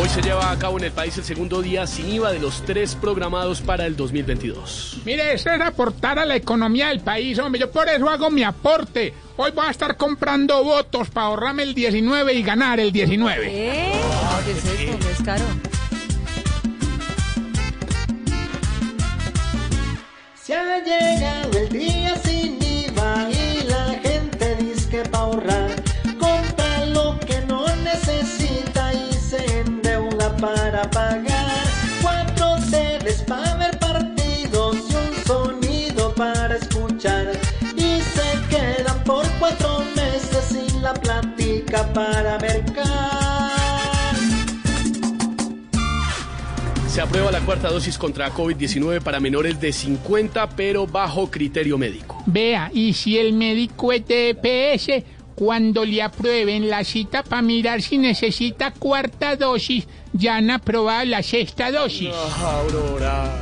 Hoy se lleva a cabo en el país el segundo día sin IVA de los tres programados para el 2022. Mire, eso es aportar a la economía del país, hombre. Yo por eso hago mi aporte. Hoy voy a estar comprando votos para ahorrarme el 19 y ganar el 19. ¿Eh? ¿Qué es esto? ¿Qué es caro? Se ha llegado el día para mercar. Se aprueba la cuarta dosis contra COVID-19 para menores de 50, pero bajo criterio médico. Vea, y si el médico es de EPS, cuando le aprueben la cita para mirar si necesita cuarta dosis, ya han aprobado la sexta dosis. Aurora.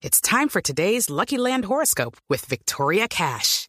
It's time for today's Lucky Land horoscope with Victoria Cash.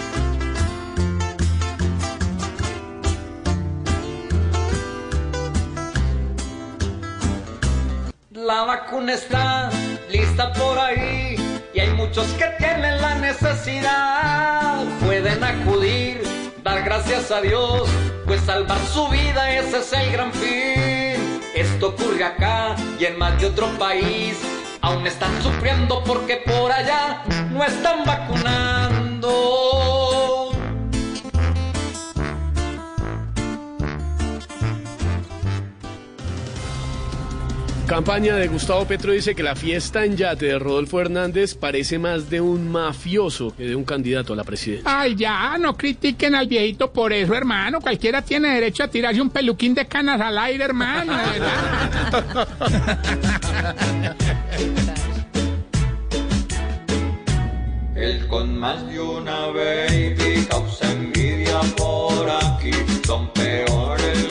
La vacuna está lista por ahí y hay muchos que tienen la necesidad. Pueden acudir, dar gracias a Dios, pues salvar su vida ese es el gran fin. Esto ocurre acá y en más de otro país. Aún están sufriendo porque por allá no están vacunando. Campaña de Gustavo Petro dice que la fiesta en yate de Rodolfo Hernández parece más de un mafioso que de un candidato a la presidencia. Ay, ya, no critiquen al viejito por eso, hermano. Cualquiera tiene derecho a tirarse un peluquín de canas al aire, hermano. El con más de una baby causa envidia por aquí. Son peores